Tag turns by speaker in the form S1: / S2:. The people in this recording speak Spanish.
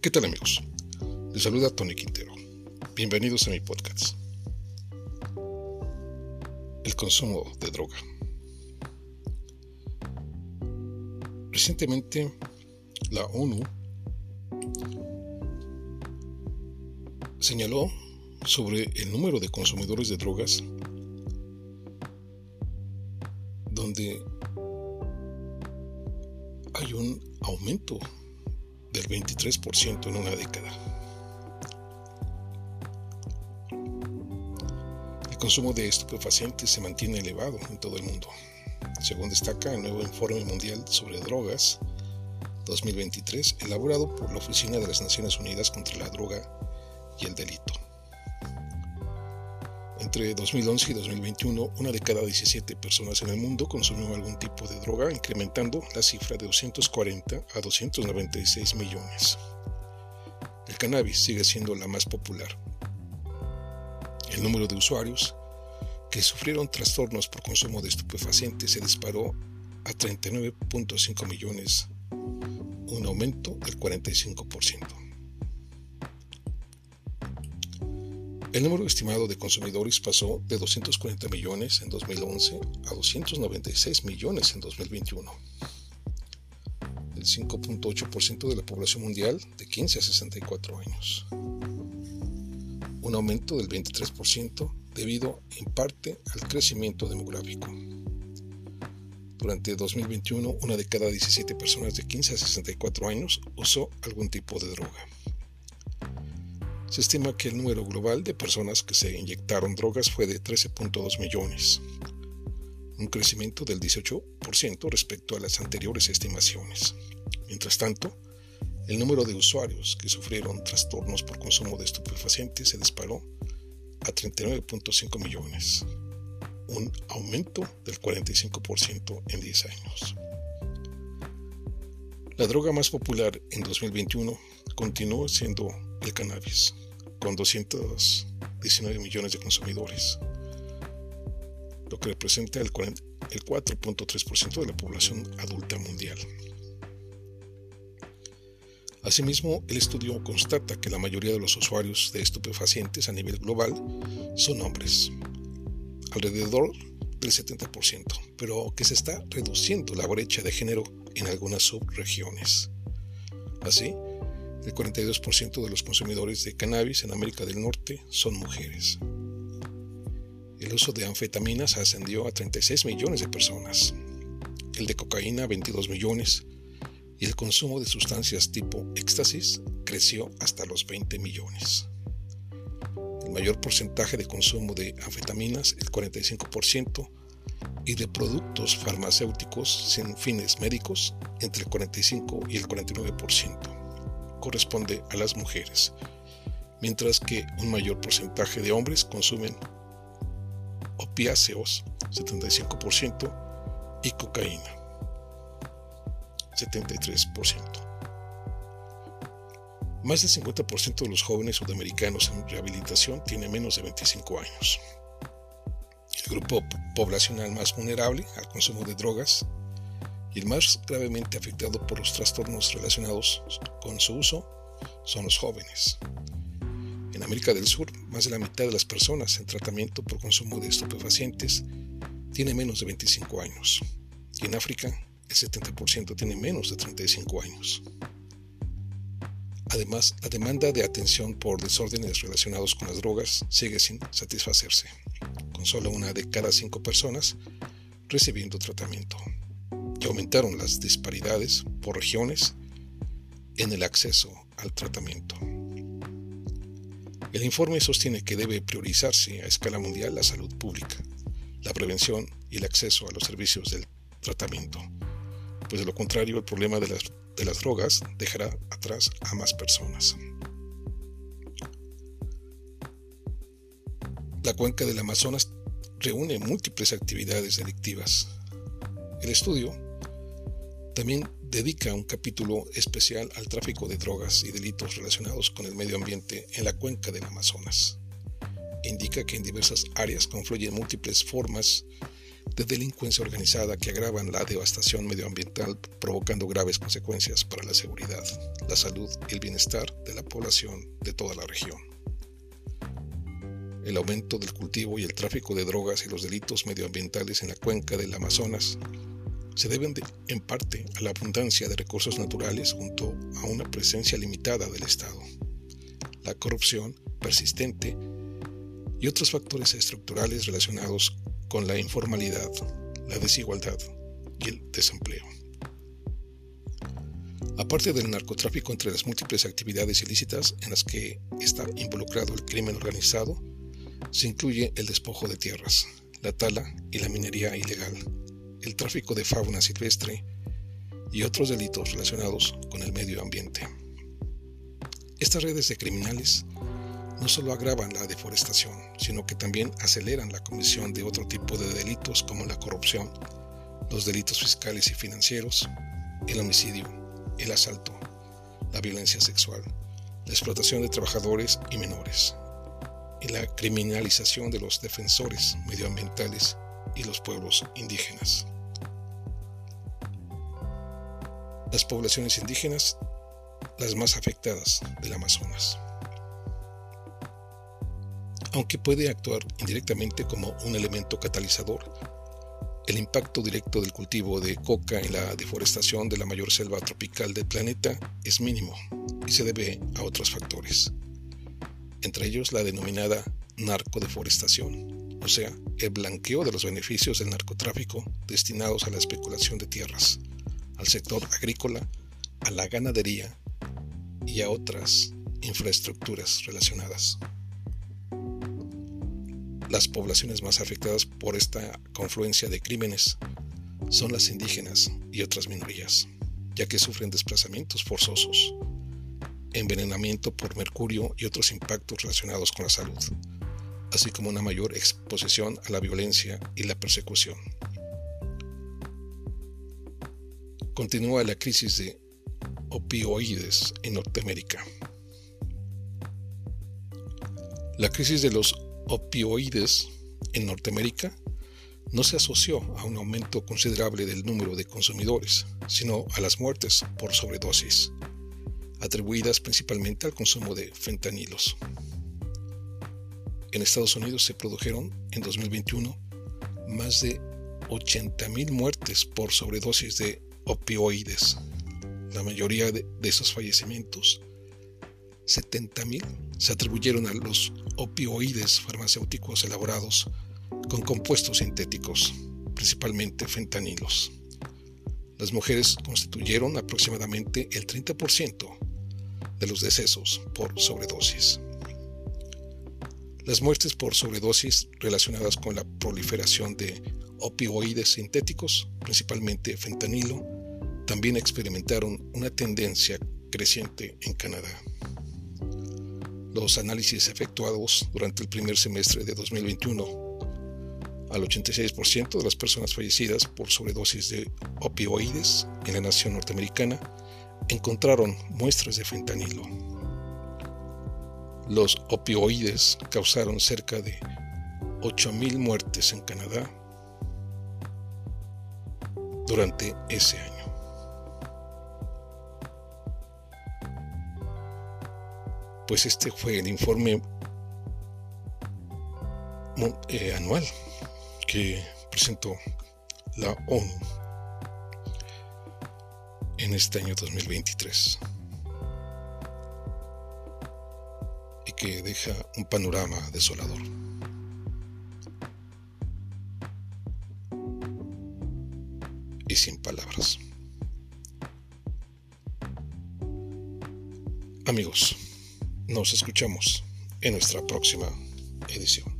S1: ¿Qué tal amigos? Les saluda Tony Quintero. Bienvenidos a mi podcast. El consumo de droga. Recientemente la ONU señaló sobre el número de consumidores de drogas donde hay un aumento del 23% en una década. El consumo de estupefacientes se mantiene elevado en todo el mundo, según destaca el nuevo Informe Mundial sobre Drogas 2023, elaborado por la Oficina de las Naciones Unidas contra la Droga y el Delito. Entre 2011 y 2021, una de cada 17 personas en el mundo consumió algún tipo de droga, incrementando la cifra de 240 a 296 millones. El cannabis sigue siendo la más popular. El número de usuarios que sufrieron trastornos por consumo de estupefacientes se disparó a 39.5 millones, un aumento del 45%. El número estimado de consumidores pasó de 240 millones en 2011 a 296 millones en 2021. El 5.8% de la población mundial de 15 a 64 años. Un aumento del 23% debido en parte al crecimiento demográfico. Durante 2021, una de cada 17 personas de 15 a 64 años usó algún tipo de droga. Se estima que el número global de personas que se inyectaron drogas fue de 13.2 millones, un crecimiento del 18% respecto a las anteriores estimaciones. Mientras tanto, el número de usuarios que sufrieron trastornos por consumo de estupefacientes se disparó a 39.5 millones, un aumento del 45% en 10 años. La droga más popular en 2021 continuó siendo el cannabis, con 219 millones de consumidores, lo que representa el 4.3% de la población adulta mundial. Asimismo, el estudio constata que la mayoría de los usuarios de estupefacientes a nivel global son hombres, alrededor del 70%, pero que se está reduciendo la brecha de género en algunas subregiones. Así, el 42% de los consumidores de cannabis en América del Norte son mujeres. El uso de anfetaminas ascendió a 36 millones de personas, el de cocaína a 22 millones y el consumo de sustancias tipo éxtasis creció hasta los 20 millones. El mayor porcentaje de consumo de anfetaminas, el 45%, y de productos farmacéuticos sin fines médicos, entre el 45 y el 49% corresponde a las mujeres, mientras que un mayor porcentaje de hombres consumen opiáceos, 75%, y cocaína, 73%. Más del 50% de los jóvenes sudamericanos en rehabilitación tiene menos de 25 años. El grupo poblacional más vulnerable al consumo de drogas el más gravemente afectado por los trastornos relacionados con su uso son los jóvenes. En América del Sur, más de la mitad de las personas en tratamiento por consumo de estupefacientes tiene menos de 25 años. Y en África, el 70% tiene menos de 35 años. Además, la demanda de atención por desórdenes relacionados con las drogas sigue sin satisfacerse, con solo una de cada cinco personas recibiendo tratamiento aumentaron las disparidades por regiones en el acceso al tratamiento. El informe sostiene que debe priorizarse a escala mundial la salud pública, la prevención y el acceso a los servicios del tratamiento, pues de lo contrario el problema de las, de las drogas dejará atrás a más personas. La cuenca del Amazonas reúne múltiples actividades delictivas. El estudio también dedica un capítulo especial al tráfico de drogas y delitos relacionados con el medio ambiente en la cuenca del Amazonas. Indica que en diversas áreas confluyen múltiples formas de delincuencia organizada que agravan la devastación medioambiental provocando graves consecuencias para la seguridad, la salud y el bienestar de la población de toda la región. El aumento del cultivo y el tráfico de drogas y los delitos medioambientales en la cuenca del Amazonas se deben en parte a la abundancia de recursos naturales junto a una presencia limitada del Estado, la corrupción persistente y otros factores estructurales relacionados con la informalidad, la desigualdad y el desempleo. Aparte del narcotráfico entre las múltiples actividades ilícitas en las que está involucrado el crimen organizado, se incluye el despojo de tierras, la tala y la minería ilegal, el tráfico de fauna silvestre y otros delitos relacionados con el medio ambiente. Estas redes de criminales no solo agravan la deforestación, sino que también aceleran la comisión de otro tipo de delitos como la corrupción, los delitos fiscales y financieros, el homicidio, el asalto, la violencia sexual, la explotación de trabajadores y menores, y la criminalización de los defensores medioambientales y los pueblos indígenas. Las poblaciones indígenas, las más afectadas del Amazonas aunque puede actuar indirectamente como un elemento catalizador. El impacto directo del cultivo de coca en la deforestación de la mayor selva tropical del planeta es mínimo y se debe a otros factores, entre ellos la denominada narcodeforestación, o sea, el blanqueo de los beneficios del narcotráfico destinados a la especulación de tierras, al sector agrícola, a la ganadería y a otras infraestructuras relacionadas. Las poblaciones más afectadas por esta confluencia de crímenes son las indígenas y otras minorías, ya que sufren desplazamientos forzosos, envenenamiento por mercurio y otros impactos relacionados con la salud, así como una mayor exposición a la violencia y la persecución. Continúa la crisis de opioides en Norteamérica. La crisis de los opioides en Norteamérica no se asoció a un aumento considerable del número de consumidores, sino a las muertes por sobredosis, atribuidas principalmente al consumo de fentanilos. En Estados Unidos se produjeron en 2021 más de 80.000 muertes por sobredosis de opioides. La mayoría de, esos fallecimientos 70.000 se atribuyeron a los opioides farmacéuticos elaborados con compuestos sintéticos, principalmente fentanilos. Las mujeres constituyeron aproximadamente el 30% de los decesos por sobredosis. Las muertes por sobredosis relacionadas con la proliferación de opioides sintéticos, principalmente fentanilo, también experimentaron una tendencia creciente en Canadá. Los análisis efectuados durante el primer semestre de 2021 al 86% de las personas fallecidas por sobredosis de opioides en la nación norteamericana encontraron muestras de fentanilo. Los opioides causaron cerca de 8.000 muertes en Canadá durante ese año. Pues este fue el informe eh, anual que presentó la ONU en este año 2023 y que deja un panorama desolador. Y sin palabras. Amigos, nos escuchamos en nuestra próxima edición.